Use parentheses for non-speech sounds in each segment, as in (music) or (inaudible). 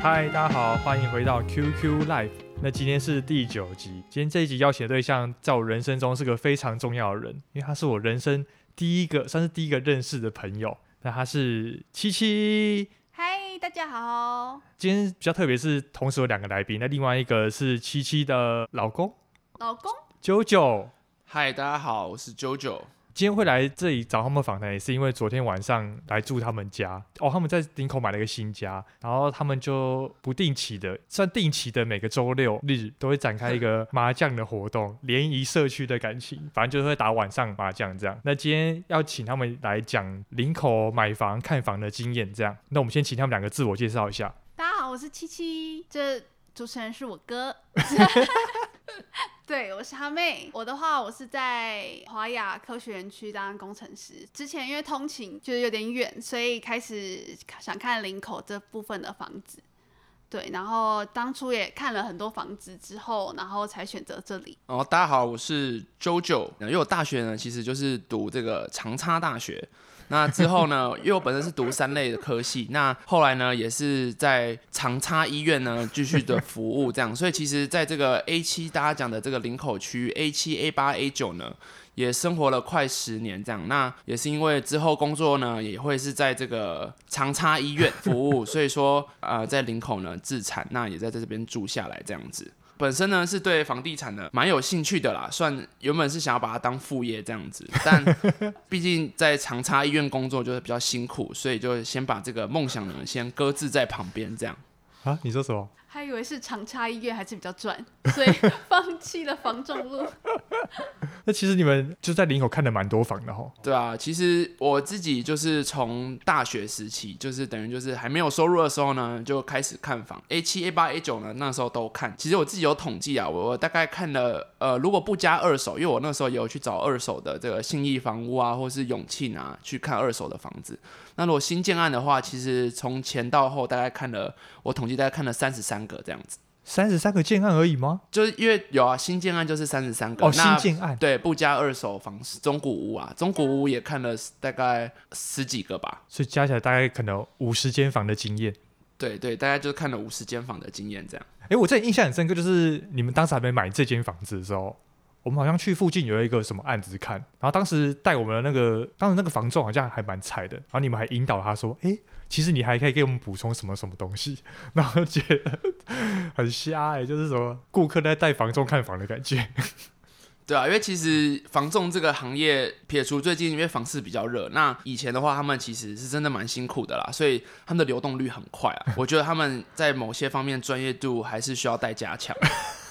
嗨，大家好，欢迎回到 QQ Live。那今天是第九集，今天这一集邀请的对象，在我人生中是个非常重要的人，因为他是我人生第一个，算是第一个认识的朋友。那他是七七。嗨，大家好。今天比较特别，是同时有两个来宾，那另外一个是七七的老公，老公九九。嗨，大家好，我是九九。今天会来这里找他们访谈，也是因为昨天晚上来住他们家哦。他们在林口买了一个新家，然后他们就不定期的，算定期的，每个周六日都会展开一个麻将的活动，联谊社区的感情，反正就是会打晚上麻将这样。那今天要请他们来讲林口买房看房的经验，这样。那我们先请他们两个自我介绍一下。大家好，我是七七，这主持人是我哥。(laughs) (laughs) (laughs) (laughs) 对，我是哈妹。我的话，我是在华亚科学园区当工程师。之前因为通勤就是有点远，所以开始想看林口这部分的房子。对，然后当初也看了很多房子之后，然后才选择这里。哦，大家好，我是 JoJo。因为我大学呢，其实就是读这个长差大学。那之后呢，因为我本身是读三类的科系，那后来呢，也是在长差医院呢继续的服务这样，所以其实在这个 A 七大家讲的这个林口区 A 七 A 八 A 九呢，也生活了快十年这样。那也是因为之后工作呢，也会是在这个长差医院服务，所以说呃在林口呢自产，那也在在这边住下来这样子。本身呢是对房地产呢蛮有兴趣的啦，算原本是想要把它当副业这样子，但 (laughs) 毕竟在长沙医院工作就是比较辛苦，所以就先把这个梦想呢先搁置在旁边这样。啊，你说什么？还以为是长差医院还是比较赚，(laughs) 所以放弃了房仲路。(laughs) 那其实你们就在林口看了蛮多房的哈。对啊，其实我自己就是从大学时期，就是等于就是还没有收入的时候呢，就开始看房。A 七、A 八、A 九呢，那时候都看。其实我自己有统计啊，我我大概看了，呃，如果不加二手，因为我那时候也有去找二手的这个信义房屋啊，或是永庆啊，去看二手的房子。那如果新建案的话，其实从前到后大概看了，我统计大概看了三十三个这样子。三十三个建案而已吗？就是因为有啊，新建案就是三十三个。哦，新建案。对，不加二手房中古屋啊，中古屋也看了大概十几个吧。所以加起来大概可能五十间房的经验。对对，大概就是看了五十间房的经验这样。哎，我这印象很深刻，就是你们当时还没买这间房子的时候。我们好像去附近有一个什么案子看，然后当时带我们的那个，当时那个房仲好像还蛮菜的，然后你们还引导他说：“哎，其实你还可以给我们补充什么什么东西。(laughs) ”然后觉得很瞎哎，就是什么顾客在带房仲看房的感觉。对啊，因为其实房仲这个行业，撇除最近因为房市比较热，那以前的话他们其实是真的蛮辛苦的啦，所以他们的流动率很快啊。我觉得他们在某些方面专业度还是需要待加强。(laughs)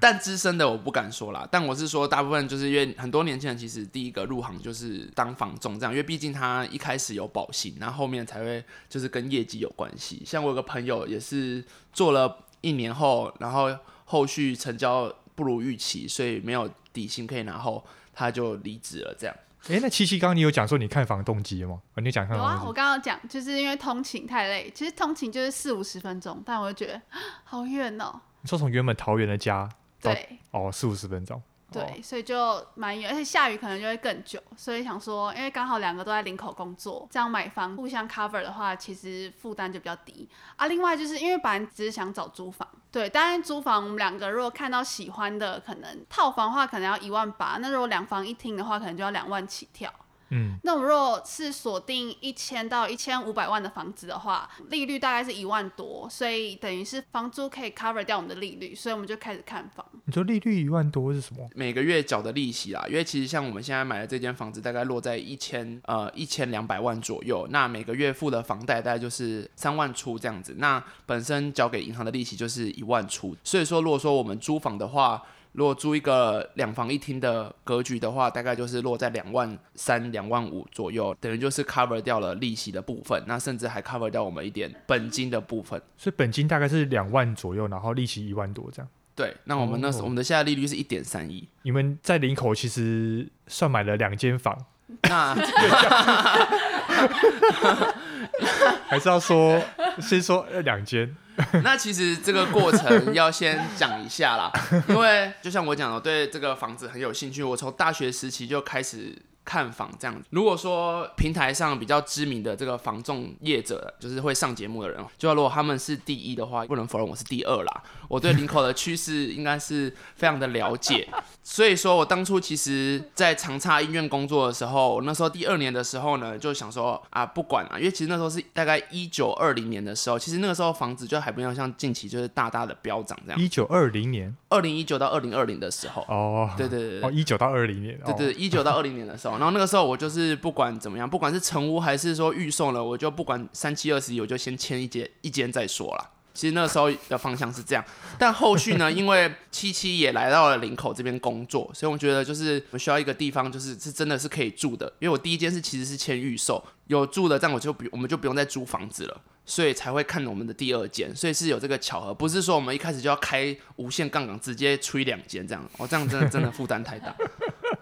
但资深的我不敢说啦，但我是说大部分就是因为很多年轻人其实第一个入行就是当房仲这样，因为毕竟他一开始有保薪，然后后面才会就是跟业绩有关系。像我有个朋友也是做了一年后，然后后续成交不如预期，所以没有底薪可以拿后，他就离职了这样。哎，那七七刚刚你有讲说你看房动机吗？啊你讲看。有啊，我刚刚讲就是因为通勤太累，其实通勤就是四五十分钟，但我就觉得 (gasps) 好远哦。你说从原本桃园的家。对，哦，四五十分钟。对，哦、所以就蛮远，而且下雨可能就会更久，所以想说，因为刚好两个都在林口工作，这样买房互相 cover 的话，其实负担就比较低啊。另外就是因为本来只是想找租房，对，当然租房我们两个如果看到喜欢的，可能套房的话可能要一万八，那如果两房一厅的话，可能就要两万起跳。嗯，那我们如果是锁定一千到一千五百万的房子的话，利率大概是一万多，所以等于是房租可以 cover 掉我们的利率，所以我们就开始看房。你说利率一万多是什么？每个月缴的利息啦，因为其实像我们现在买的这间房子，大概落在一千呃一千两百万左右，那每个月付的房贷大概就是三万出这样子，那本身交给银行的利息就是一万出，所以说如果说我们租房的话。如果租一个两房一厅的格局的话，大概就是落在两万三、两万五左右，等于就是 cover 掉了利息的部分，那甚至还 cover 掉我们一点本金的部分。所以本金大概是两万左右，然后利息一万多这样。对，那我们那时候、哦、我们的现在利率是一点三一。你们在林口其实算买了两间房，那 (laughs) 还是要说先说两间。(laughs) 那其实这个过程要先讲一下啦，因为就像我讲的，我对这个房子很有兴趣。我从大学时期就开始看房这样子。如果说平台上比较知名的这个房仲业者，就是会上节目的人，就如果他们是第一的话，不能否认我是第二啦。我对林口的趋势应该是非常的了解，所以说我当初其实，在长差医院工作的时候，那时候第二年的时候呢，就想说啊，不管啊，因为其实那时候是大概一九二零年的时候，其实那个时候房子就还没有像近期就是大大的飙涨这样。一九二零年，二零一九到二零二零的时候，哦，对对对，哦，一九到二零年，对对，一九到二零年的时候，然后那个时候我就是不管怎么样，不管是成屋还是说预售了，我就不管三七二十一，我就先签一间一间再说啦。其实那个时候的方向是这样，但后续呢，(laughs) 因为七七也来到了林口这边工作，所以我觉得就是我需要一个地方，就是是真的是可以住的。因为我第一间是其实是签预售，有住的，这样我就不我们就不用再租房子了，所以才会看我们的第二间。所以是有这个巧合，不是说我们一开始就要开无限杠杆，直接吹两间这样。哦，这样真的真的负担太大。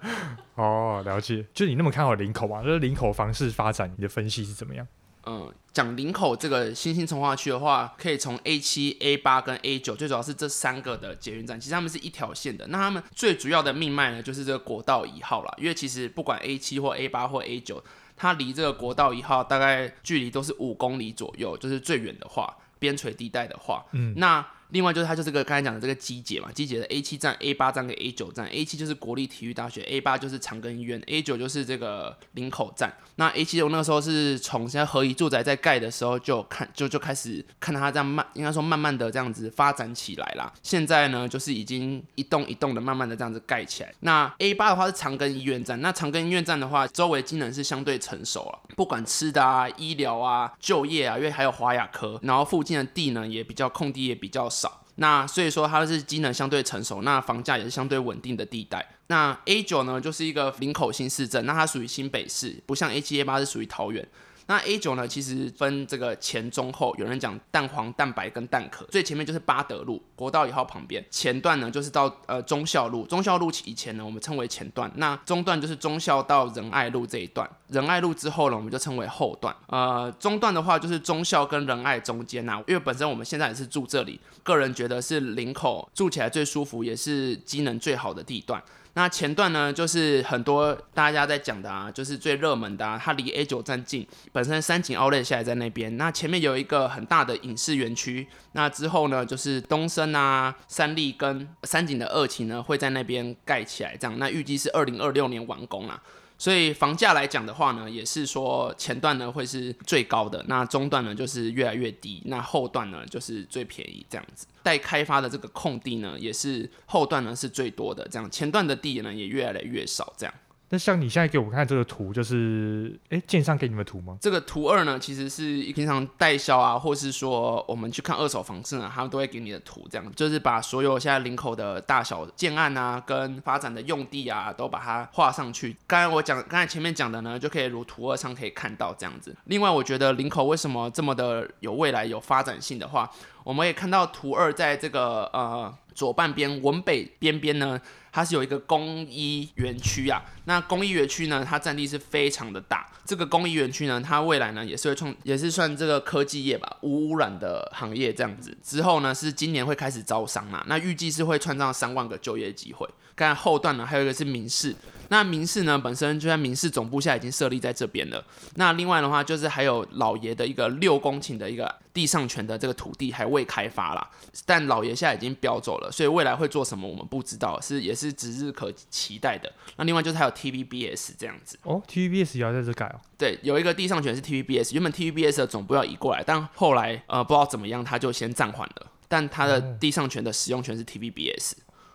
(laughs) 哦，了解。就你那么看好林口嘛？就是林口房市发展，你的分析是怎么样？嗯，讲林口这个新兴从化区的话，可以从 A 七、A 八跟 A 九，最主要是这三个的捷运站，其实他们是一条线的。那他们最主要的命脉呢，就是这个国道一号啦。因为其实不管 A 七或 A 八或 A 九，它离这个国道一号大概距离都是五公里左右，就是最远的话，边陲地带的话，嗯，那。另外就是它就是个刚才讲的这个机捷嘛，机捷的 A 七站、A 八站跟 A 九站，A 七就是国立体育大学，A 八就是长庚医院，A 九就是这个林口站。那 A 七我那个时候是从现在合宜住宅在盖的时候就看就就开始看它这样慢，应该说慢慢的这样子发展起来啦。现在呢就是已经一栋一栋的慢慢的这样子盖起来。那 A 八的话是长庚医院站，那长庚医院站的话周围机能是相对成熟了，不管吃的啊、医疗啊、就业啊，因为还有华亚科，然后附近的地呢也比较空地也比较少。那所以说它是机能相对成熟，那房价也是相对稳定的地带。那 A 九呢，就是一个林口新市镇，那它属于新北市，不像 A 七 A 八是属于桃园。那 A 九呢，其实分这个前中后，有人讲蛋黄、蛋白跟蛋壳。最前面就是八德路，国道一号旁边。前段呢，就是到呃忠孝路，忠孝路以前呢，我们称为前段。那中段就是忠孝到仁爱路这一段，仁爱路之后呢，我们就称为后段。呃，中段的话就是忠孝跟仁爱中间呐、啊，因为本身我们现在也是住这里，个人觉得是林口住起来最舒服，也是机能最好的地段。那前段呢，就是很多大家在讲的啊，就是最热门的啊，它离 A 九站近，本身三井 Outlet 下来在那边，那前面有一个很大的影视园区，那之后呢，就是东升啊、三立跟三井的二期呢会在那边盖起来，这样，那预计是二零二六年完工啦。所以房价来讲的话呢，也是说前段呢会是最高的，那中段呢就是越来越低，那后段呢就是最便宜这样子。待开发的这个空地呢，也是后段呢是最多的，这样前段的地呢也越来越少这样。那像你现在给我看这个图，就是哎，建商给你们图吗？这个图二呢，其实是平常代销啊，或是说我们去看二手房市呢，他们都会给你的图，这样就是把所有现在领口的大小建案啊，跟发展的用地啊，都把它画上去。刚才我讲，刚才前面讲的呢，就可以如图二上可以看到这样子。另外，我觉得领口为什么这么的有未来、有发展性的话，我们也看到图二在这个呃左半边文北边边呢。它是有一个工医园区啊，那工医园区呢，它占地是非常的大。这个工医园区呢，它未来呢也是会创，也是算这个科技业吧，无污染的行业这样子。之后呢是今年会开始招商嘛，那预计是会创造三万个就业机会。看后段呢还有一个是民事，那民视呢本身就在民视总部现在已经设立在这边了。那另外的话就是还有老爷的一个六公顷的一个地上权的这个土地还未开发啦，但老爷现在已经标走了，所以未来会做什么我们不知道，是也是指日可期待的。那另外就是还有 TVBS 这样子哦，TVBS 也要在这改哦。对，有一个地上权是 TVBS，原本 TVBS 的总部要移过来，但后来呃不知道怎么样，他就先暂缓了。但他的地上权的使用权是 TVBS。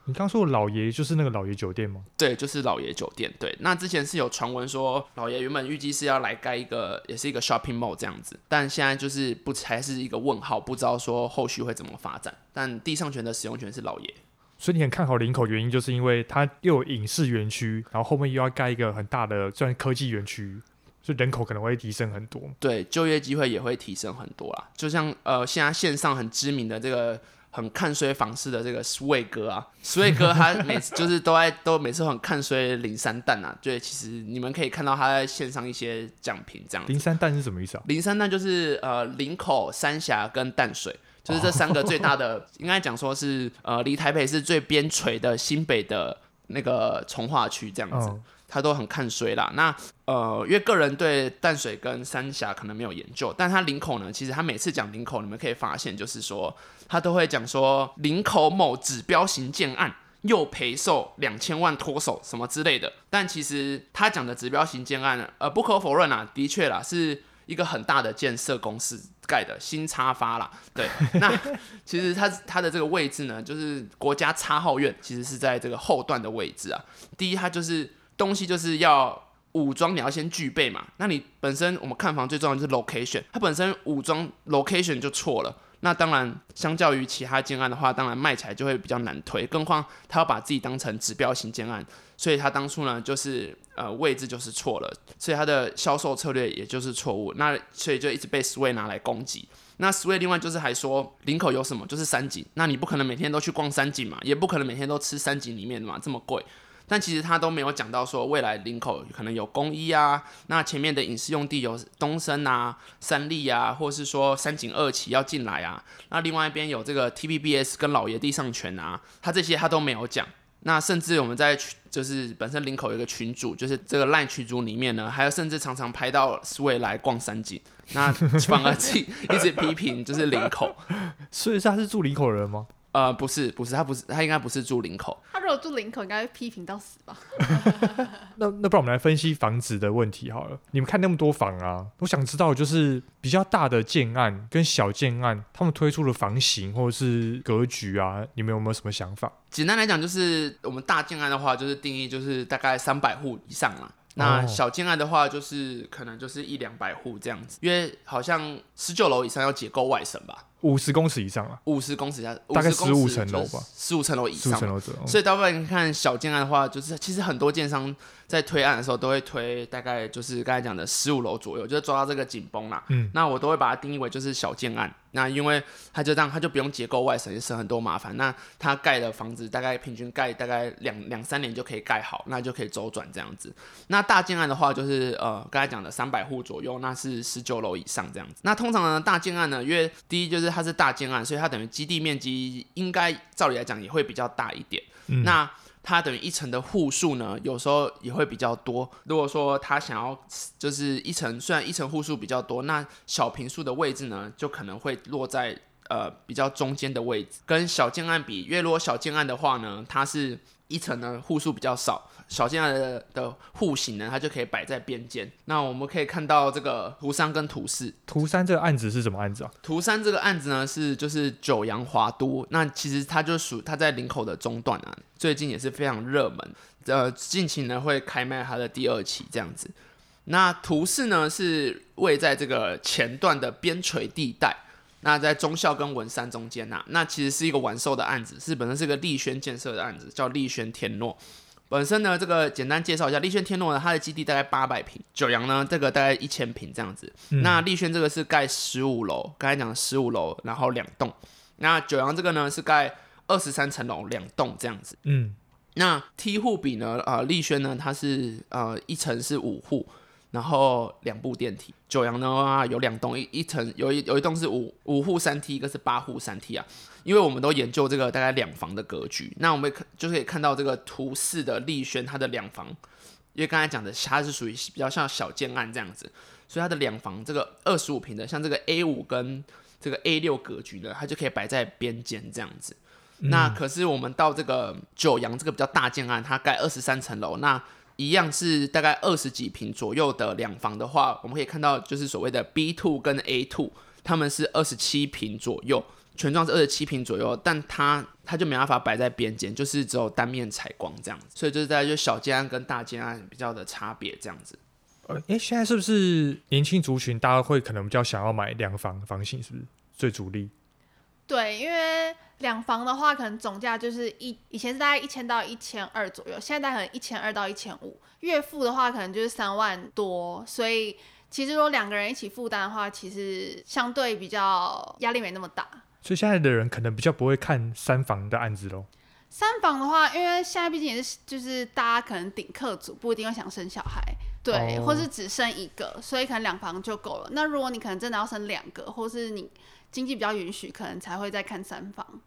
哦你刚说的老爷就是那个老爷酒店吗？对，就是老爷酒店。对，那之前是有传闻说老爷原本预计是要来盖一个，也是一个 shopping mall 这样子，但现在就是不还是一个问号，不知道说后续会怎么发展。但地上权的使用权是老爷，所以你很看好林口，原因就是因为它又有影视园区，然后后面又要盖一个很大的算科技园区，所以人口可能会提升很多。对，就业机会也会提升很多啦。就像呃，现在线上很知名的这个。很看衰房市的这个 Sway 哥啊，Sway 哥他每次就是都在都每次很看衰林三淡啊，对，其实你们可以看到他在线上一些讲评这样。林三淡是什么意思啊？林三淡就是呃林口、三峡跟淡水，就是这三个最大的，哦、应该讲说是呃离台北是最边陲的新北的那个从化区这样子。他都很看衰啦。那呃，因为个人对淡水跟三峡可能没有研究，但他林口呢，其实他每次讲林口，你们可以发现就是说，他都会讲说林口某指标型建案又赔售两千万脱手什么之类的。但其实他讲的指标型建案，呃，不可否认啊，的确啦，是一个很大的建设公司盖的新插发啦。对，那其实它它的这个位置呢，就是国家插号院，其实是在这个后段的位置啊。第一，它就是。东西就是要武装，你要先具备嘛。那你本身我们看房最重要的就是 location，它本身武装 location 就错了。那当然，相较于其他建案的话，当然卖起来就会比较难推。更何况他要把自己当成指标型建案，所以他当初呢就是呃位置就是错了，所以他的销售策略也就是错误。那所以就一直被 Sway 拿来攻击。那 Sway 另外就是还说林口有什么就是三井，那你不可能每天都去逛三井嘛，也不可能每天都吃三井里面的嘛，这么贵。但其实他都没有讲到说未来林口可能有工一啊，那前面的影视用地有东森啊、三立啊，或是说三井二期要进来啊，那另外一边有这个 TVBS 跟老爷地上权啊，他这些他都没有讲。那甚至我们在就是本身林口有一个群组，就是这个 LINE 群组里面呢，还有甚至常常拍到 Sway 来逛三井，那反而自己 (laughs) 一直批评就是林口，(laughs) 所以他是住林口人吗？呃，不是，不是，他不是，他应该不是住林口。他如果住林口，应该会批评到死吧？那那不然我们来分析房子的问题好了。你们看那么多房啊，我想知道就是比较大的建案跟小建案，他们推出的房型或者是格局啊，你们有没有什么想法？简单来讲，就是我们大建案的话，就是定义就是大概三百户以上嘛。那小建案的话，就是可能就是一两百户这样子，因为好像十九楼以上要结构外省吧。五十公尺以上啊，五十公尺以下，大概十五层楼吧，十五层楼以上。楼左右所以大部分看小建案的话，就是其实很多建商在推案的时候都会推大概就是刚才讲的十五楼左右，就是抓到这个紧绷啦。嗯，那我都会把它定义为就是小建案。那因为它就这样，它就不用结构外省，也省很多麻烦。那它盖的房子大概平均盖大概两两三年就可以盖好，那就可以周转这样子。那大建案的话，就是呃刚才讲的三百户左右，那是十九楼以上这样子。那通常呢，大建案呢，因为第一就是它是大建案，所以它等于基地面积应该照理来讲也会比较大一点。嗯、那它等于一层的户数呢，有时候也会比较多。如果说他想要就是一层，虽然一层户数比较多，那小平数的位置呢，就可能会落在呃比较中间的位置。跟小建案比，因为如果小建案的话呢，它是一层呢户数比较少。小建案的的户型呢，它就可以摆在边间。那我们可以看到这个图三跟图四。图三这个案子是什么案子啊？图三这个案子呢，是就是九阳华都。那其实它就属它在林口的中段啊，最近也是非常热门。呃，近期呢会开卖它的第二期这样子。那图四呢是位在这个前段的边陲地带，那在中孝跟文山中间呐、啊。那其实是一个完售的案子，是本身是个丽轩建设的案子，叫丽轩天诺。本身呢，这个简单介绍一下，丽轩天诺呢，它的基地大概八百平，九阳呢，这个大概一千平这样子。嗯、那丽轩这个是盖十五楼，刚才讲的十五楼，然后两栋。那九阳这个呢是盖二十三层楼，两栋这样子。嗯，那梯户比呢，呃，丽轩呢它是呃一层是五户。然后两部电梯，九阳的话有两栋，一一层有一有一栋是五五户三梯，一个是八户三梯啊。因为我们都研究这个大概两房的格局，那我们可就可以看到这个图四的丽轩它的两房，因为刚才讲的它是属于比较像小建案这样子，所以它的两房这个二十五平的，像这个 A 五跟这个 A 六格局的，它就可以摆在边间这样子。嗯、那可是我们到这个九阳这个比较大建案，它盖二十三层楼，那。一样是大概二十几平左右的两房的话，我们可以看到就是所谓的 B two 跟 A two，他们是二十七平左右，全幢是二十七平左右，但它它就没办法摆在边间，就是只有单面采光这样子，所以就是大概就小建案跟大建案比较的差别这样子。呃，诶，现在是不是年轻族群大家会可能比较想要买两房房型，是不是最主力？对，因为。两房的话，可能总价就是一以前是大概一千到一千二左右，现在可能一千二到一千五。月付的话，可能就是三万多。所以其实如果两个人一起负担的话，其实相对比较压力没那么大。所以现在的人可能比较不会看三房的案子喽。三房的话，因为现在毕竟也是就是大家可能顶客族不一定会想生小孩，对，哦、或是只生一个，所以可能两房就够了。那如果你可能真的要生两个，或是你经济比较允许，可能才会再看三房。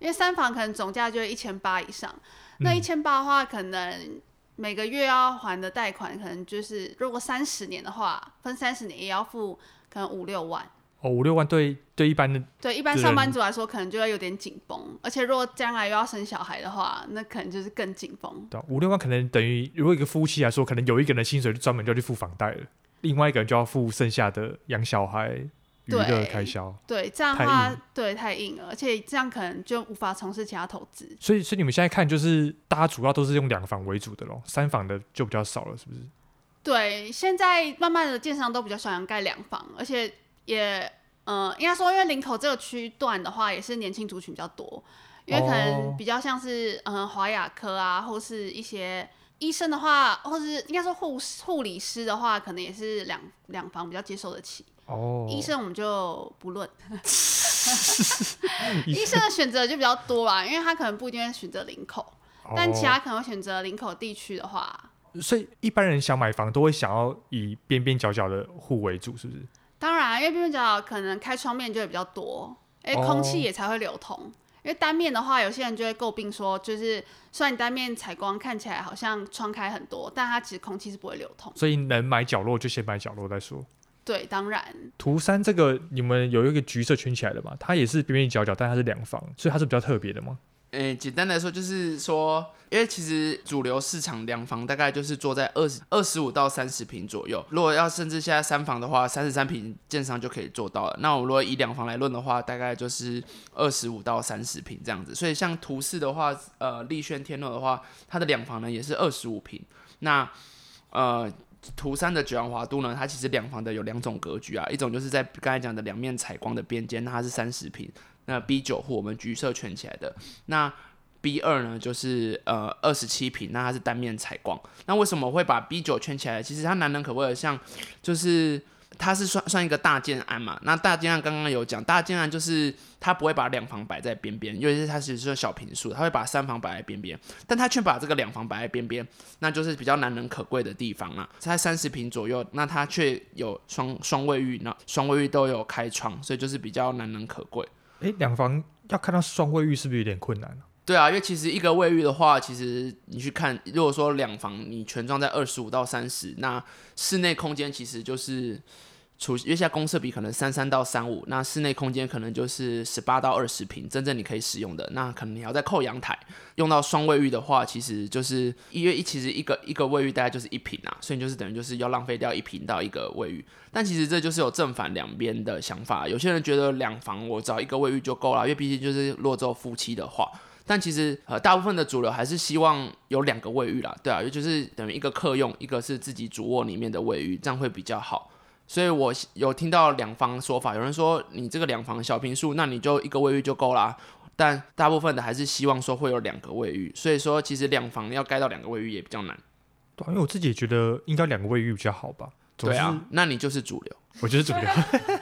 因为三房可能总价就一千八以上，那一千八的话，可能每个月要还的贷款可能就是，如果三十年的话，分三十年也要付可能五六万。哦，五六万对对一般的对一般上班族来说，可能就要有点紧绷，而且如果将来又要生小孩的话，那可能就是更紧绷。对，五六万可能等于如果一个夫妻来说，可能有一个人的薪水就专门就要去付房贷了，另外一个人就要付剩下的养小孩娱乐开销。对，这样的话，对太硬了，而且这样可能就无法从事其他投资。所以，所以你们现在看，就是大家主要都是用两房为主的咯，三房的就比较少了，是不是？对，现在慢慢的建商都比较喜欢盖两房，而且也。呃，应该说，因为林口这个区段的话，也是年轻族群比较多，因为可能比较像是嗯华雅科啊，或是一些医生的话，或是应该说护护理师的话，可能也是两两房比较接受得起。哦，医生我们就不论，(laughs) 医生的选择就比较多吧，因为他可能不一定会选择林口，但其他可能会选择林口地区的话，所以一般人想买房都会想要以边边角角的户为主，是不是？当然，因为边边角角可能开窗面就会比较多，哎，空气也才会流通。Oh. 因为单面的话，有些人就会诟病说，就是虽然你单面采光看起来好像窗开很多，但它其实空气是不会流通。所以能买角落就先买角落再说。对，当然。图三这个你们有一个橘色圈起来的嘛？它也是边边角角，但它是两房，所以它是比较特别的吗？诶，简单来说就是说，因为其实主流市场两房大概就是坐在二十二十五到三十平左右。如果要甚至现在三房的话，三十三平建商就可以做到了。那我如果以两房来论的话，大概就是二十五到三十平这样子。所以像图四的话，呃，丽轩天乐的话，它的两房呢也是二十五平。那呃，图三的九阳华都呢，它其实两房的有两种格局啊，一种就是在刚才讲的两面采光的边间，那它是三十平。那 B 九户我们橘色圈起来的，那 B 二呢就是呃二十七平，那它是单面采光。那为什么会把 B 九圈起来？其实它难能可贵的，像就是它是算算一个大建案嘛。那大建案刚刚有讲，大建案就是它不会把两房摆在边边，因为它其实是小平数，它会把三房摆在边边，但它却把这个两房摆在边边，那就是比较难能可贵的地方啊。在三十平左右，那它却有双双卫浴，那双卫浴都有开窗，所以就是比较难能可贵。哎，两房要看到双卫浴是不是有点困难？对啊，因为其实一个卫浴的话，其实你去看，如果说两房你全装在二十五到三十，那室内空间其实就是。除因为现在公设比可能三三到三五，那室内空间可能就是十八到二十平，真正你可以使用的，那可能你要再扣阳台。用到双卫浴的话，其实就是因为一其实一个一个卫浴大概就是一平啊，所以就是等于就是要浪费掉一平到一个卫浴。但其实这就是有正反两边的想法，有些人觉得两房我找一个卫浴就够了，因为毕竟就是落后夫妻的话。但其实呃大部分的主流还是希望有两个卫浴啦，对啊，也就是等于一个客用，一个是自己主卧里面的卫浴，这样会比较好。所以我有听到两房说法，有人说你这个两房小平数，那你就一个卫浴就够啦。但大部分的还是希望说会有两个卫浴，所以说其实两房要盖到两个卫浴也比较难。对，因为我自己也觉得应该两个卫浴比较好吧。对啊，那你就是主流，我就是主流，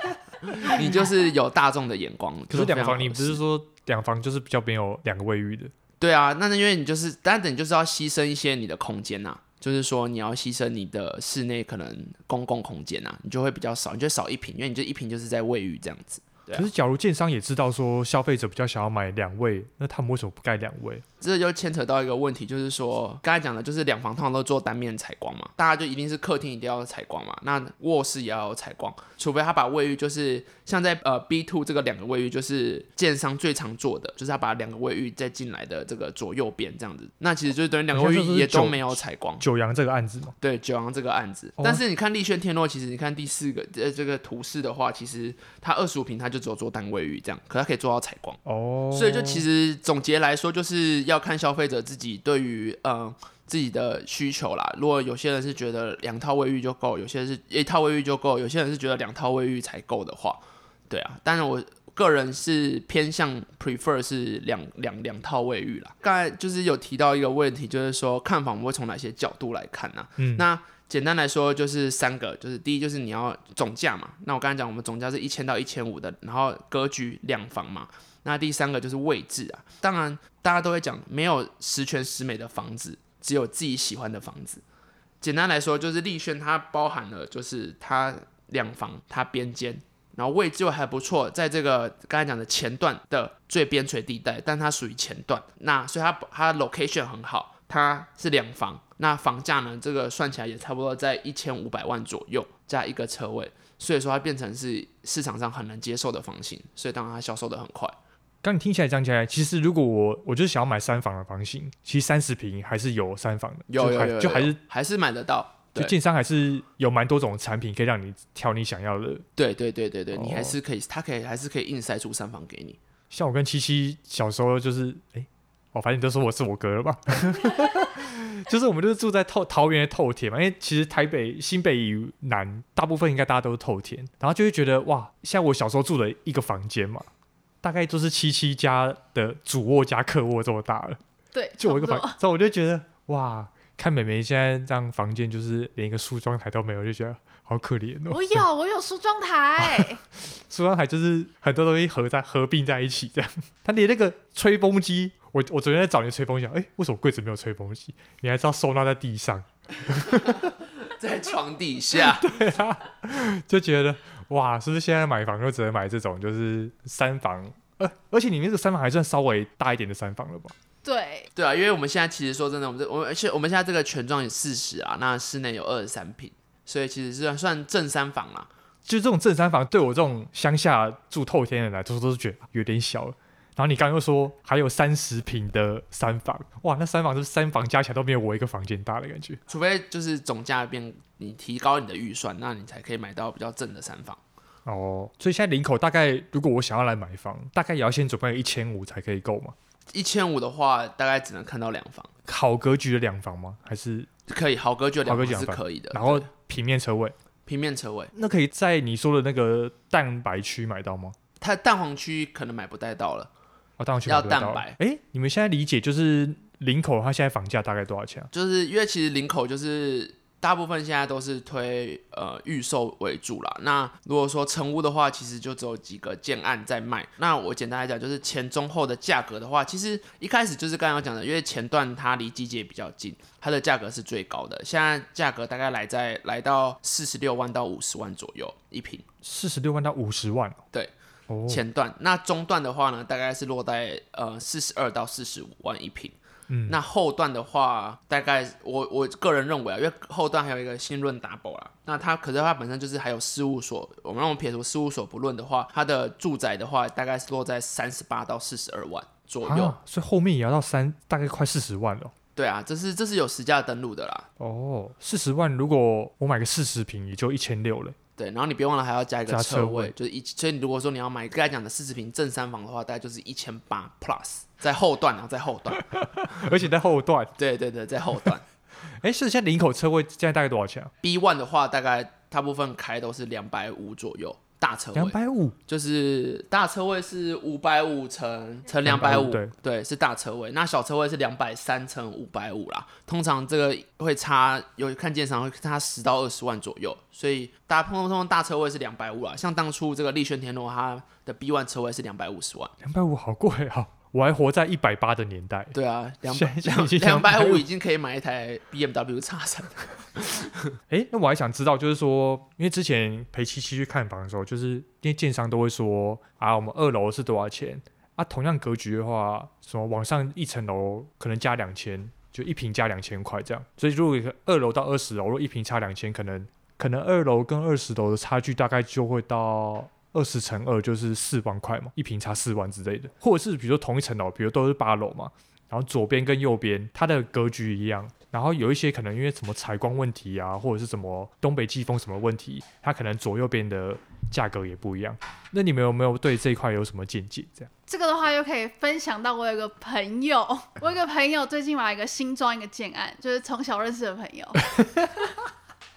(laughs) 你就是有大众的眼光。(laughs) 可是两房，你不是说两房就是比较没有两个卫浴的？对啊，那那因为你就是，但等你就是要牺牲一些你的空间呐。就是说，你要牺牲你的室内可能公共空间啊，你就会比较少，你就少一平，因为你这一平就是在卫浴这样子。对啊。可是，假如建商也知道说消费者比较想要买两卫，那他们为什么不盖两卫？这就牵扯到一个问题，就是说刚才讲的，就是两房通常都做单面采光嘛，大家就一定是客厅一定要采光嘛，那卧室也要有采光，除非他把卫浴就是像在呃 B two 这个两个卫浴，就是建商最常做的，就是他把两个卫浴再进来的这个左右边这样子，那其实就是等于两个卫浴也都没有采光。九阳这个案子嘛，对，九阳这个案子，但是你看丽轩天诺，其实你看第四个呃这个图示的话，其实它二十五平，它就只有做单卫浴这样，可它可以做到采光哦，所以就其实总结来说，就是要看消费者。自己对于嗯自己的需求啦，如果有些人是觉得两套卫浴就够，有些人是一套卫浴就够，有些人是觉得两套卫浴才够的话，对啊，当然我个人是偏向 prefer 是两两两套卫浴啦。刚才就是有提到一个问题，就是说看房会从哪些角度来看呢？嗯，那简单来说就是三个，就是第一就是你要总价嘛，那我刚才讲我们总价是一千到一千五的，然后格局两房嘛。那第三个就是位置啊，当然大家都会讲，没有十全十美的房子，只有自己喜欢的房子。简单来说，就是丽轩它包含了，就是它两房，它边间，然后位置又还不错，在这个刚才讲的前段的最边陲地带，但它属于前段，那所以它它 location 很好，它是两房，那房价呢，这个算起来也差不多在一千五百万左右，加一个车位，所以说它变成是市场上很能接受的房型，所以当然它销售的很快。刚你听起来讲起来，其实如果我我就是想要买三房的房型，其实三十平还是有三房的，有有有，就还是还是买得到。就建商还是有蛮多种产品可以让你挑你想要的。对对对对对，哦、你还是可以，他可以还是可以硬塞出三房给你。像我跟七七小时候就是，哎、欸，我反正你都说我是我哥了吧？(laughs) 就是我们就是住在透桃园的透天嘛，因为其实台北新北以南大部分应该大家都是透天，然后就会觉得哇，像我小时候住的一个房间嘛，大概就是七七家的主卧加客卧这么大了。对，就我一个房，所以我就觉得哇。看美眉现在这样房间，就是连一个梳妆台都没有，就觉得好可怜哦。我有，(laughs) 我有梳妆台。(laughs) 梳妆台就是很多东西合在合并在一起这样。(laughs) 他连那个吹风机，我我昨天在找你吹风机，哎、欸，为什么柜子没有吹风机？你还知道收纳在地上，在床底下。对啊，就觉得哇，是不是现在买房就只能买这种，就是三房？呃，而且里面这个三房还算稍微大一点的三房了吧？对对啊，因为我们现在其实说真的，我们这我们而且我们现在这个全幢有四十啊，那室内有二十三平，所以其实是算正三房啦。就这种正三房，对我这种乡下住透天的人来说，都是觉得有点小了。然后你刚刚又说还有三十平的三房，哇，那三房是三房加起来都没有我一个房间大的感觉。除非就是总价变，你提高你的预算，那你才可以买到比较正的三房。哦，所以现在林口大概，如果我想要来买房，大概也要先准备一千五才可以购嘛。一千五的话，大概只能看到两房，好格局的两房吗？还是可以好格局的两房是可以的。然后平面车位，平面车位，那可以在你说的那个蛋白区买到吗？它蛋黄区可能买不带到了。要蛋白。哎、欸，你们现在理解就是林口它现在房价大概多少钱啊？就是因为其实林口就是。大部分现在都是推呃预售为主啦。那如果说成屋的话，其实就只有几个建案在卖。那我简单来讲，就是前中后的价格的话，其实一开始就是刚刚讲的，因为前段它离季节比较近，它的价格是最高的。现在价格大概来在来到四十六万到五十万左右一平。四十六万到五十万，对，哦，前段。那中段的话呢，大概是落在呃四十二到四十五万一平。嗯，那后段的话，大概我我个人认为啊，因为后段还有一个新润 double 啦，那它可是它本身就是还有事务所，我们让我们撇除事务所不论的话，它的住宅的话，大概是落在三十八到四十二万左右，啊，所以后面也要到三，大概快四十万了。对啊，这是这是有实价登录的啦。哦，四十万，如果我买个四十平，也就一千六了。对，然后你别忘了还要加一个车位，就是一，所以你如果说你要买刚才讲的四十平正三房的话，大概就是一千八 plus，在后段啊，在后段，(laughs) 而且在后段，对对对，在后段。(laughs) 哎，是现在领口车位现在大概多少钱啊？B one 的话，大概大部分开都是两百五左右。大车位两百五，就是大车位是五百五乘乘两百五，对对，是大车位。那小车位是两百三乘五百五啦。通常这个会差，有看建商会差十到二十万左右。所以大家通通大车位是两百五啦。像当初这个立轩天龙，它的 B one 车位是两百五十万，两百五好贵啊！我还活在一百八的年代。对啊，两百两百五已经可以买一台 BMW 叉三。(laughs) 哎，那我还想知道，就是说，因为之前陪七七去看房的时候，就是因为建商都会说啊，我们二楼是多少钱啊？同样格局的话，什么往上一层楼可能加两千，就一平加两千块这样。所以如果二楼到二十楼，如果一平差两千，可能可能二楼跟二十楼的差距大概就会到。二十乘二就是四万块嘛，一平差四万之类的，或者是比如说同一层楼，比如都是八楼嘛，然后左边跟右边它的格局一样，然后有一些可能因为什么采光问题啊，或者是什么东北季风什么问题，它可能左右边的价格也不一样。那你们有没有对这一块有什么见解？这样这个的话又可以分享到我有个朋友，我有个朋友最近买一个新装一个建案，就是从小认识的朋友。(laughs)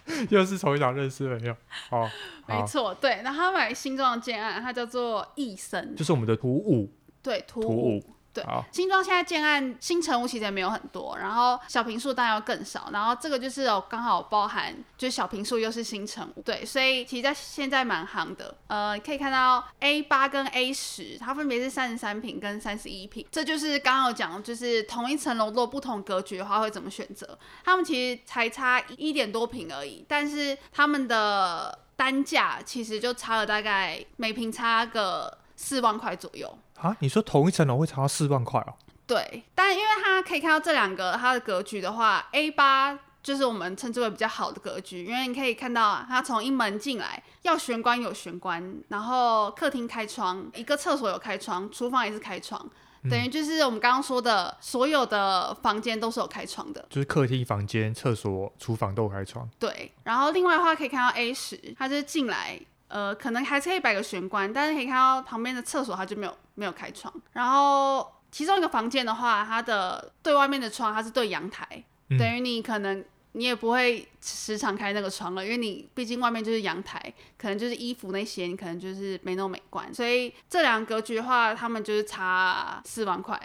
(laughs) 又是从小认识的朋友，哦，没错，对，那他买新装的建案，它叫做义森，就是我们的图五，对，图五。对，新庄现在建案新成屋其实也没有很多，然后小平数当然要更少，然后这个就是有刚好包含，就是小平数又是新成屋，对，所以其实在现在蛮行的。呃，可以看到 A 八跟 A 十，它分别是三十三坪跟三十一坪，这就是刚刚有讲，就是同一层楼如果不同格局的话会怎么选择？他们其实才差一点多平而已，但是他们的单价其实就差了大概每平差个四万块左右。啊，你说同一层楼会差四万块哦？对，但因为它可以看到这两个它的格局的话，A 八就是我们称之为比较好的格局，因为你可以看到它从一门进来要玄关有玄关，然后客厅开窗，一个厕所有开窗，厨房也是开窗。等于就是我们刚刚说的，所有的房间都是有开窗的，就是客厅、房间、厕所、厨房都有开窗。对，然后另外的话可以看到 A 十，它就是进来，呃，可能还是可以摆个玄关，但是可以看到旁边的厕所它就没有没有开窗。然后其中一个房间的话，它的对外面的窗它是对阳台，嗯、等于你可能。你也不会时常开那个窗了，因为你毕竟外面就是阳台，可能就是衣服那些，你可能就是没那么美观。所以这两个格局的话，他们就是差四万块。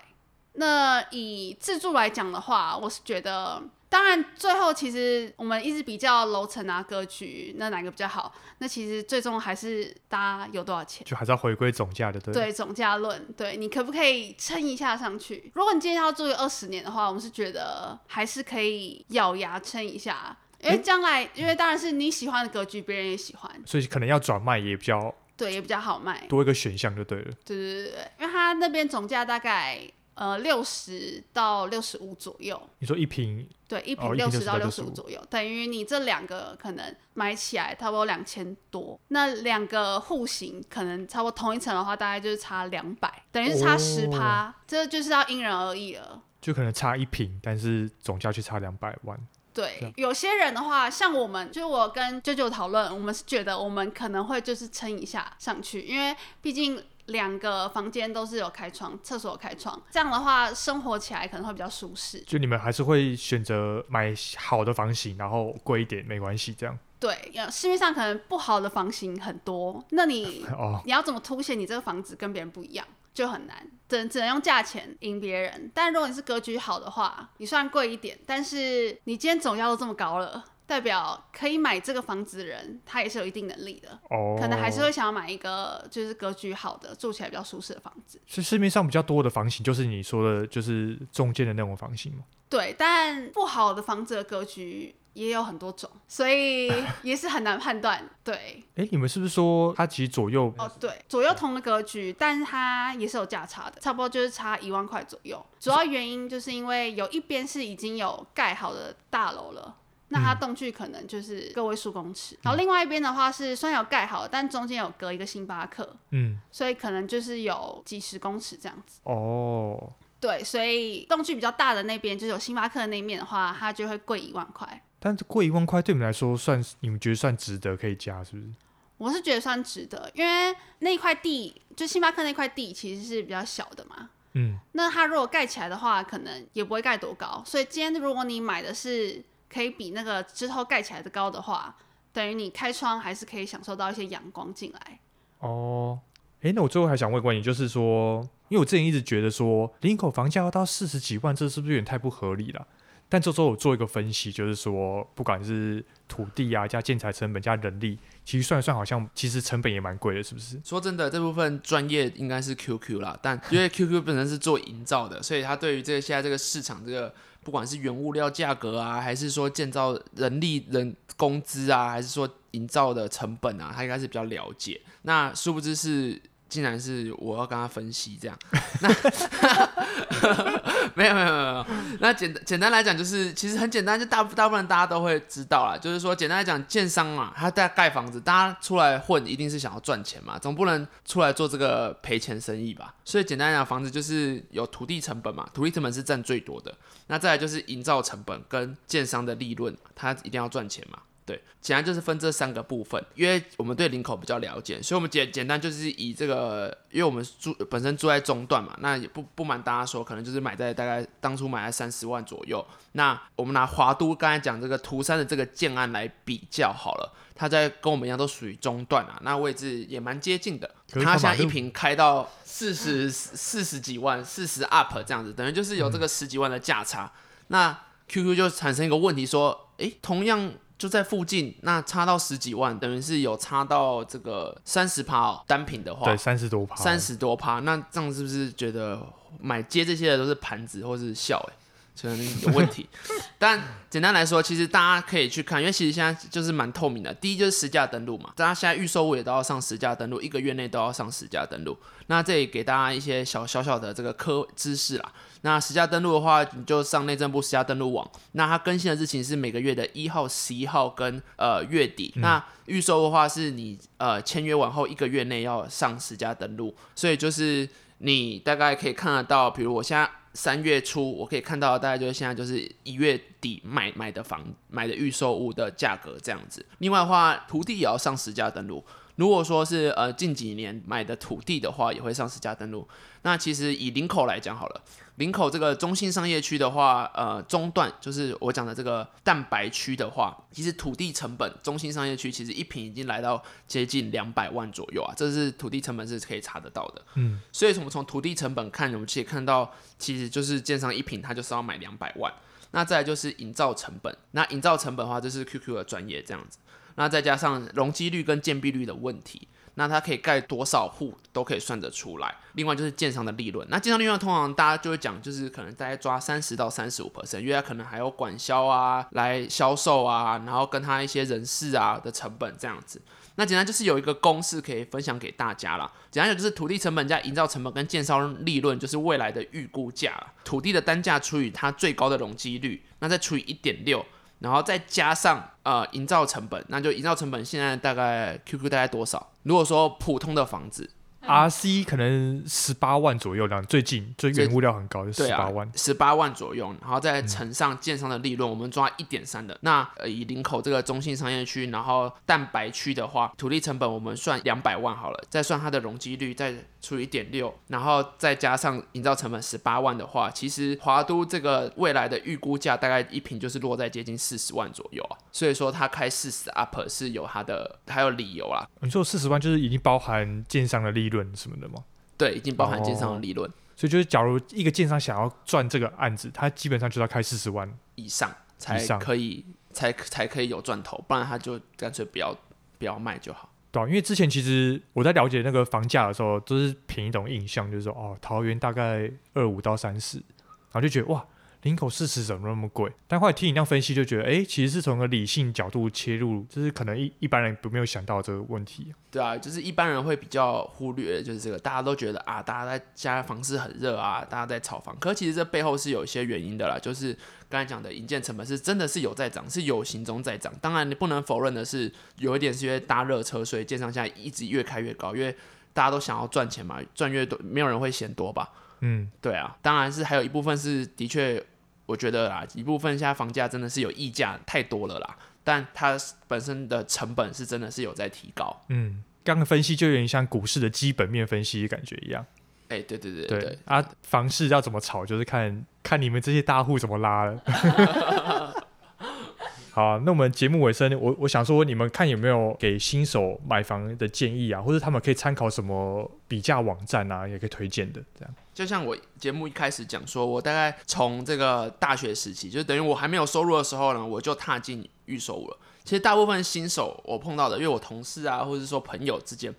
那以自住来讲的话，我是觉得。当然，最后其实我们一直比较楼层啊、格局，那哪个比较好？那其实最终还是大家有多少钱，就还是要回归总价的，对。对，总价论，对你可不可以撑一下上去？如果你今天要住二十年的话，我们是觉得还是可以咬牙撑一下，因为将来，欸、因为当然是你喜欢的格局，别人也喜欢，所以可能要转卖也比较对，也比较好卖，多一个选项就对了。对对对对，因为它那边总价大概。呃，六十到六十五左右。你说一平？对，一平六十到六十五左右，哦、等于你这两个可能买起来差不多两千多。那两个户型可能差不多同一层的话，大概就是差两百，等于是差十趴，这就是要因人而异了。就可能差一平，但是总价却差两百万。对，有些人的话，像我们，就我跟舅舅讨论，我们是觉得我们可能会就是撑一下上去，因为毕竟。两个房间都是有开窗，厕所有开窗，这样的话生活起来可能会比较舒适。就你们还是会选择买好的房型，然后贵一点没关系，这样。对，市面上可能不好的房型很多，那你 (laughs) 哦，你要怎么凸显你这个房子跟别人不一样，就很难，只只能用价钱赢别人。但如果你是格局好的话，你虽然贵一点，但是你今天总价都这么高了。代表可以买这个房子的人，他也是有一定能力的，oh. 可能还是会想要买一个就是格局好的、住起来比较舒适的房子。是市面上比较多的房型，就是你说的，就是中间的那种房型吗？对，但不好的房子的格局也有很多种，所以 (laughs) 也是很难判断。对，哎、欸，你们是不是说它其实左右？哦，对，左右同的格局，但是它也是有价差的，差不多就是差一万块左右。主要原因就是因为有一边是已经有盖好的大楼了。那它动距可能就是个位数公尺，嗯、然后另外一边的话是虽然有盖好，但中间有隔一个星巴克，嗯，所以可能就是有几十公尺这样子。哦，对，所以动距比较大的那边，就是有星巴克的那一面的话，它就会贵一万块。但是贵一万块对你们来说算，你们觉得算值得可以加是不是？我是觉得算值得，因为那块地就星巴克那块地其实是比较小的嘛，嗯，那它如果盖起来的话，可能也不会盖多高，所以今天如果你买的是。可以比那个之后盖起来的高的话，等于你开窗还是可以享受到一些阳光进来。哦，哎，那我最后还想问关于，就是说，因为我之前一直觉得说，林口房价要到四十几万，这是不是有点太不合理了？但这周我做一个分析，就是说，不管是土地啊，加建材成本，加人力，其实算一算，好像其实成本也蛮贵的，是不是？说真的，这部分专业应该是 QQ 啦，但因为 QQ 本身是做营造的，所以他对于这个现在这个市场这个。不管是原物料价格啊，还是说建造人力人工资啊，还是说营造的成本啊，他应该是比较了解。那殊不知是。竟然是我要跟他分析这样，(laughs) 那没有没有没有，那简单简单来讲就是其实很简单，就大大部分大家都会知道啦，就是说简单来讲，建商嘛，他在盖房子，大家出来混一定是想要赚钱嘛，总不能出来做这个赔钱生意吧？所以简单来讲，房子就是有土地成本嘛，土地成本是占最多的，那再来就是营造成本跟建商的利润，他一定要赚钱嘛。对，简单就是分这三个部分，因为我们对林口比较了解，所以我们简简单就是以这个，因为我们住本身住在中段嘛，那也不不瞒大家说，可能就是买在大概当初买在三十万左右。那我们拿华都刚才讲这个图山的这个建案来比较好了，它在跟我们一样都属于中段啊，那位置也蛮接近的。它现在一平开到四十四十几万，四十 up 这样子，等于就是有这个十几万的价差。嗯、那 QQ 就产生一个问题说，诶，同样。就在附近，那差到十几万，等于是有差到这个三十趴哦。单品的话，对，三十多趴，三十多趴。那这样是不是觉得买接这些的都是盘子或是笑？哎，可能有问题。(laughs) 但简单来说，其实大家可以去看，因为其实现在就是蛮透明的。第一就是实价登录嘛，大家现在预售物也都要上实价登录，一个月内都要上实价登录。那这里给大家一些小小小的这个科知识啦。那实价登录的话，你就上内政部实价登录网。那它更新的日期是每个月的一号、十一号跟呃月底。嗯、那预售的话，是你呃签约完后一个月内要上实价登录。所以就是你大概可以看得到，比如我现在。三月初，我可以看到大概就是现在就是一月底买买的房买的预售屋的价格这样子。另外的话，土地也要上实价登录。如果说是呃近几年买的土地的话，也会上实价登录。那其实以林口来讲好了。林口这个中心商业区的话，呃，中段就是我讲的这个蛋白区的话，其实土地成本，中心商业区其实一平已经来到接近两百万左右啊，这是土地成本是可以查得到的。嗯，所以从从土地成本看，我们可以看到，其实就是建商一平它就是要买两百万。那再来就是营造成本，那营造成本的话，这是 QQ 的专业这样子。那再加上容积率跟建蔽率的问题。那它可以盖多少户都可以算得出来。另外就是建商的利润，那建商利润通常大家就会讲，就是可能大概抓三十到三十五 percent，因为它可能还有管销啊、来销售啊，然后跟他一些人事啊的成本这样子。那简单就是有一个公式可以分享给大家啦。简单讲就是土地成本加营造成本跟建商利润，就是未来的预估价。土地的单价除以它最高的容积率，那再除以一点六。然后再加上呃营造成本，那就营造成本现在大概 QQ 大概多少？如果说普通的房子。RC 可能十八万左右，两最近最原物料很高，就十八万，十八万左右，然后再乘上建商的利润，嗯、我们抓一点三的。那呃以林口这个中心商业区，然后蛋白区的话，土地成本我们算两百万好了，再算它的容积率，再除以一点六，然后再加上营造成本十八万的话，其实华都这个未来的预估价大概一平就是落在接近四十万左右啊。所以说他开四十 up 是有他的还有理由啦。你说四十万就是已经包含建商的利润什么的吗？对，已经包含建商的利润，哦，所以就是假如一个建商想要赚这个案子，他基本上就要开四十万以上才可以，才才可以有赚头，不然他就干脆不要不要卖就好。对，因为之前其实我在了解那个房价的时候，都是凭一种印象，就是说哦，桃园大概二五到三十，然后就觉得哇。林口四十怎么那么贵？但后来听你这样分析，就觉得哎、其实是从个理性角度切入，就是可能一一般人都没有想到这个问题。对啊，就是一般人会比较忽略，就是这个大家都觉得啊，大家在家房市很热啊，大家在炒房。可是其实这背后是有一些原因的啦，就是刚才讲的营建成本是真的是有在涨，是有形中在涨。当然你不能否认的是，有一点是因为搭热车，所以建商现在一直越开越高，因为大家都想要赚钱嘛，赚越多，没有人会嫌多吧？嗯，对啊，当然是还有一部分是的确。我觉得啦，一部分现在房价真的是有溢价太多了啦，但它本身的成本是真的是有在提高。嗯，刚刚分析就有点像股市的基本面分析感觉一样。哎、欸，对对对对，对啊，房市要怎么炒，就是看看你们这些大户怎么拉了。(laughs) 好、那我们节目尾声，我我想说，你们看有没有给新手买房的建议啊，或者他们可以参考什么比价网站啊，也可以推荐的这样。就像我节目一开始讲说，我大概从这个大学时期，就等于我还没有收入的时候呢，我就踏进预售了。其实大部分新手我碰到的，因为我同事啊，或者是说朋友之间。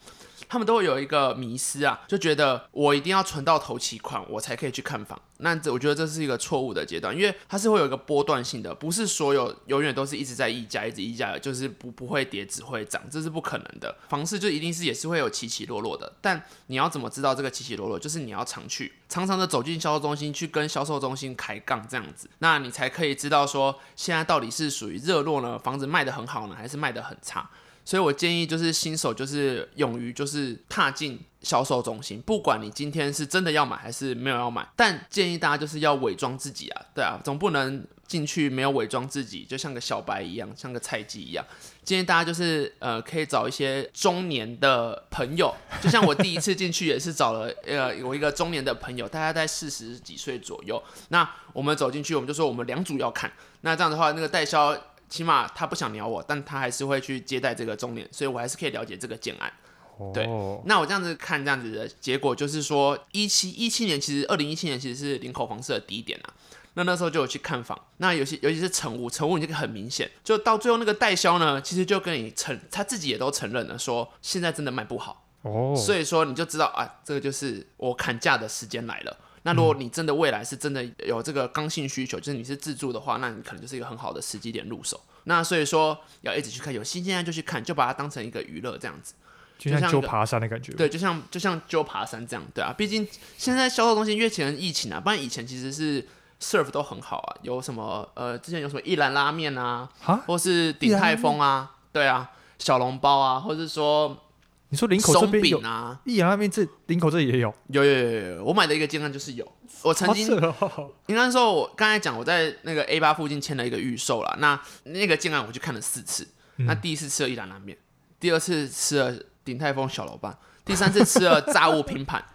他们都会有一个迷思啊，就觉得我一定要存到头期款，我才可以去看房。那这我觉得这是一个错误的阶段，因为它是会有一个波段性的，不是所有永远都是一直在溢价，一直溢价的，就是不不会跌，只会涨，这是不可能的。房市就一定是也是会有起起落落的，但你要怎么知道这个起起落落？就是你要常去，常常的走进销售中心去跟销售中心开杠这样子，那你才可以知道说现在到底是属于热络呢，房子卖得很好呢，还是卖得很差？所以我建议就是新手就是勇于就是踏进销售中心，不管你今天是真的要买还是没有要买，但建议大家就是要伪装自己啊，对啊，总不能进去没有伪装自己，就像个小白一样，像个菜鸡一样。建议大家就是呃可以找一些中年的朋友，就像我第一次进去也是找了呃有一个中年的朋友，大概在四十几岁左右。那我们走进去，我们就说我们两组要看，那这样的话那个代销。起码他不想鸟我，但他还是会去接待这个中年，所以我还是可以了解这个建案。Oh. 对，那我这样子看，这样子的结果就是说，一七一七年其实二零一七年其实是林口房市的低点啊。那那时候就有去看房，那有些尤其是成屋，成屋你这个很明显，就到最后那个代销呢，其实就跟你承，他自己也都承认了，说现在真的卖不好。哦，oh. 所以说你就知道啊，这个就是我砍价的时间来了。那如果你真的未来是真的有这个刚性需求，就是你是自住的话，那你可能就是一个很好的时机点入手。那所以说要一直去看，有新鲜感就去看，就把它当成一个娱乐这样子，就像揪爬山的感觉。对，就像就像揪爬山这样，对啊。毕竟现在销售东西越前疫情啊，不然以前其实是 serve 都很好啊，有什么呃，之前有什么一兰拉面啊，哈或是鼎泰丰啊，对啊，小笼包啊，或者说你说林口这边有啊，益阳那边这林口这里也有，有有有有，我买的一个健康就是有。我曾经，应该说，我刚才讲我在那个 A 八附近签了一个预售啦。那那个建案我去看了四次。嗯、那第一次吃了一兰拉面，第二次吃了鼎泰丰小笼包，第三次吃了炸物拼盘，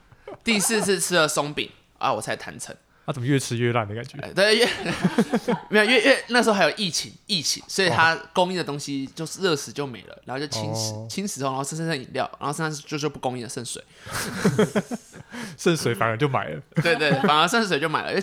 第四次吃了松饼啊，我才谈成。他、啊、怎么越吃越烂的感觉？对，越 (laughs) 没有越越那时候还有疫情，疫情，所以它供应的东西就是热食就没了，然后就轻食，轻食后，然后剩剩饮料，然后剩下就就不供应了，剩水 (laughs) (laughs) 剩水反而就买了。对，对对，反而剩水就买了。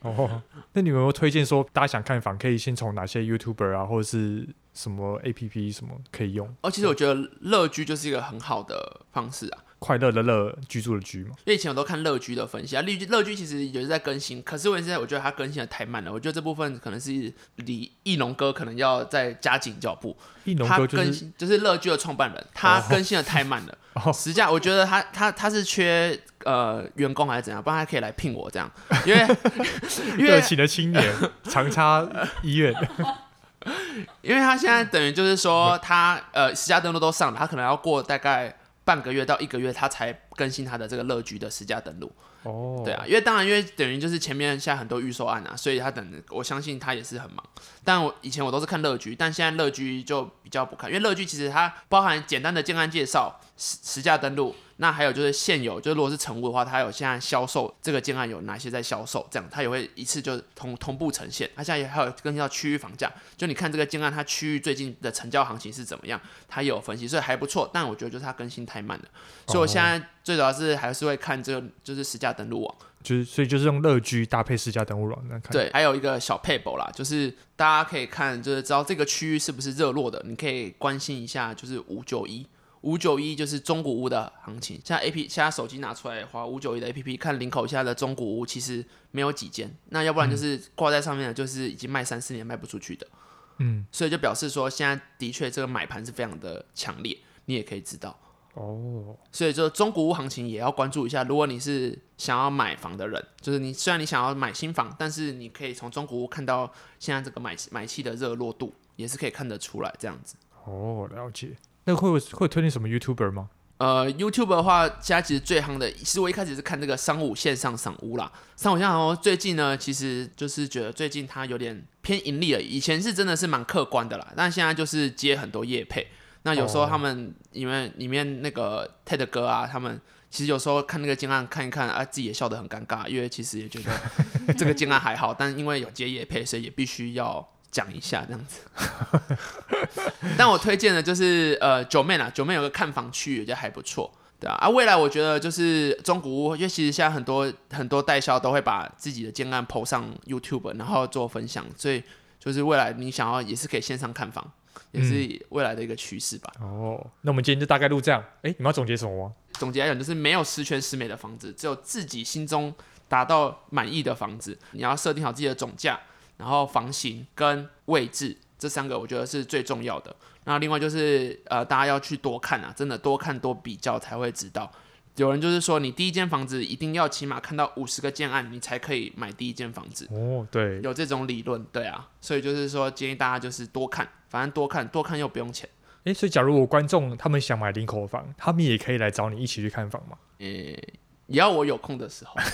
哦，那你们有没有推荐说，大家想看房可以先从哪些 YouTuber 啊，或者是什么 APP 什么可以用？哦，其实我觉得乐居就是一个很好的方式啊。快乐的乐，居住的居嘛。因为以前我都看乐居的分析啊，乐居乐居其实也是在更新，可是我现在我觉得它更新的太慢了。我觉得这部分可能是李义农哥可能要再加紧脚步。义农哥、就是、更新就是乐居的创办人，他更新的太慢了。(laughs) 哦、实际上我觉得他他他是缺呃员工还是怎样，不然他可以来聘我这样。因为 (laughs) 热情的青年，(laughs) 长沙医院。因为他现在等于就是说他呃实价登录都上了，他可能要过大概。半个月到一个月，他才更新他的这个乐居的实价登录。哦，对啊，因为当然，因为等于就是前面现在很多预售案啊，所以他等，我相信他也是很忙。但我以前我都是看乐居，但现在乐居就比较不看，因为乐居其实它包含简单的建案介绍、实实价登录。那还有就是现有，就是如果是成屋的话，它有现在销售这个建案有哪些在销售，这样它也会一次就同同步呈现。它现在也还有更新到区域房价，就你看这个建案它区域最近的成交行情是怎么样，它也有分析，所以还不错。但我觉得就是它更新太慢了，所以我现在最主要是还是会看这个就是实价登录网，就是所以就是用乐居搭配实价登录网来看。对，还有一个小撇步啦，就是大家可以看，就是知道这个区域是不是热络的，你可以关心一下，就是五九一。五九一就是中古屋的行情，现在 A P 现在手机拿出来的话，五九一的 A P P 看林口现在的中古屋其实没有几间，那要不然就是挂在上面的，就是已经卖三四年卖不出去的，嗯，所以就表示说现在的确这个买盘是非常的强烈，你也可以知道哦，所以就中古屋行情也要关注一下。如果你是想要买房的人，就是你虽然你想要买新房，但是你可以从中古屋看到现在这个买买气的热络度，也是可以看得出来这样子。哦，了解。那会会推荐什么 YouTuber 吗？呃，YouTuber 的话，现在其实最夯的，其实我一开始是看这个商务线上赏屋啦。商务线上屋最近呢，其实就是觉得最近它有点偏盈利了。以前是真的是蛮客观的啦，但现在就是接很多业配。那有时候他们里面里面那个 Ted 哥啊，他们其实有时候看那个建案看一看啊，自己也笑得很尴尬，因为其实也觉得 (laughs) 这个建案还好，但因为有接业配，所以也必须要。讲一下这样子，(laughs) 但我推荐的就是呃九妹啦，九妹有个看房区域，我觉得还不错，对啊。啊，未来我觉得就是中古屋，因为其实现在很多很多代销都会把自己的建案 PO 上 YouTube，然后做分享，所以就是未来你想要也是可以线上看房，也是未来的一个趋势吧。嗯。哦，那我们今天就大概录这样。哎，你们要总结什么吗？总结来讲，就是没有十全十美的房子，只有自己心中达到满意的房子。你要设定好自己的总价。然后房型跟位置这三个，我觉得是最重要的。那另外就是呃，大家要去多看啊，真的多看多比较才会知道。有人就是说，你第一间房子一定要起码看到五十个建案，你才可以买第一间房子。哦，对，有这种理论，对啊。所以就是说，建议大家就是多看，反正多看多看又不用钱。诶，所以假如我观众他们想买林口房，他们也可以来找你一起去看房吗？诶，也要我有空的时候。(laughs)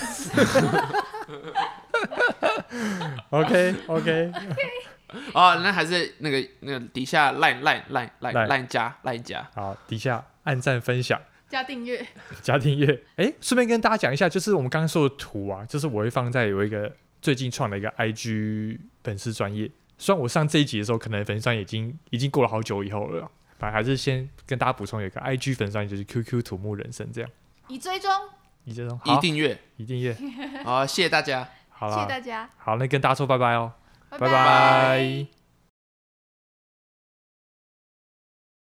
OK OK，(laughs) 哦，那还是那个那个底下 line line line line line 加 line 加，好，底下按赞分享加订阅加订阅。哎，顺便跟大家讲一下，就是我们刚刚说的图啊，就是我会放在有一个最近创了一个 IG 粉丝专业。虽然我上这一集的时候，可能粉丝专页已经已经过了好久以后了，反正还是先跟大家补充有一个 IG 粉丝专页，就是 QQ 土木人生这样。已追踪，已追踪，已订阅，已订阅。好，谢谢大家。好谢谢大家。好，那跟大家说拜拜哦，拜拜。拜拜。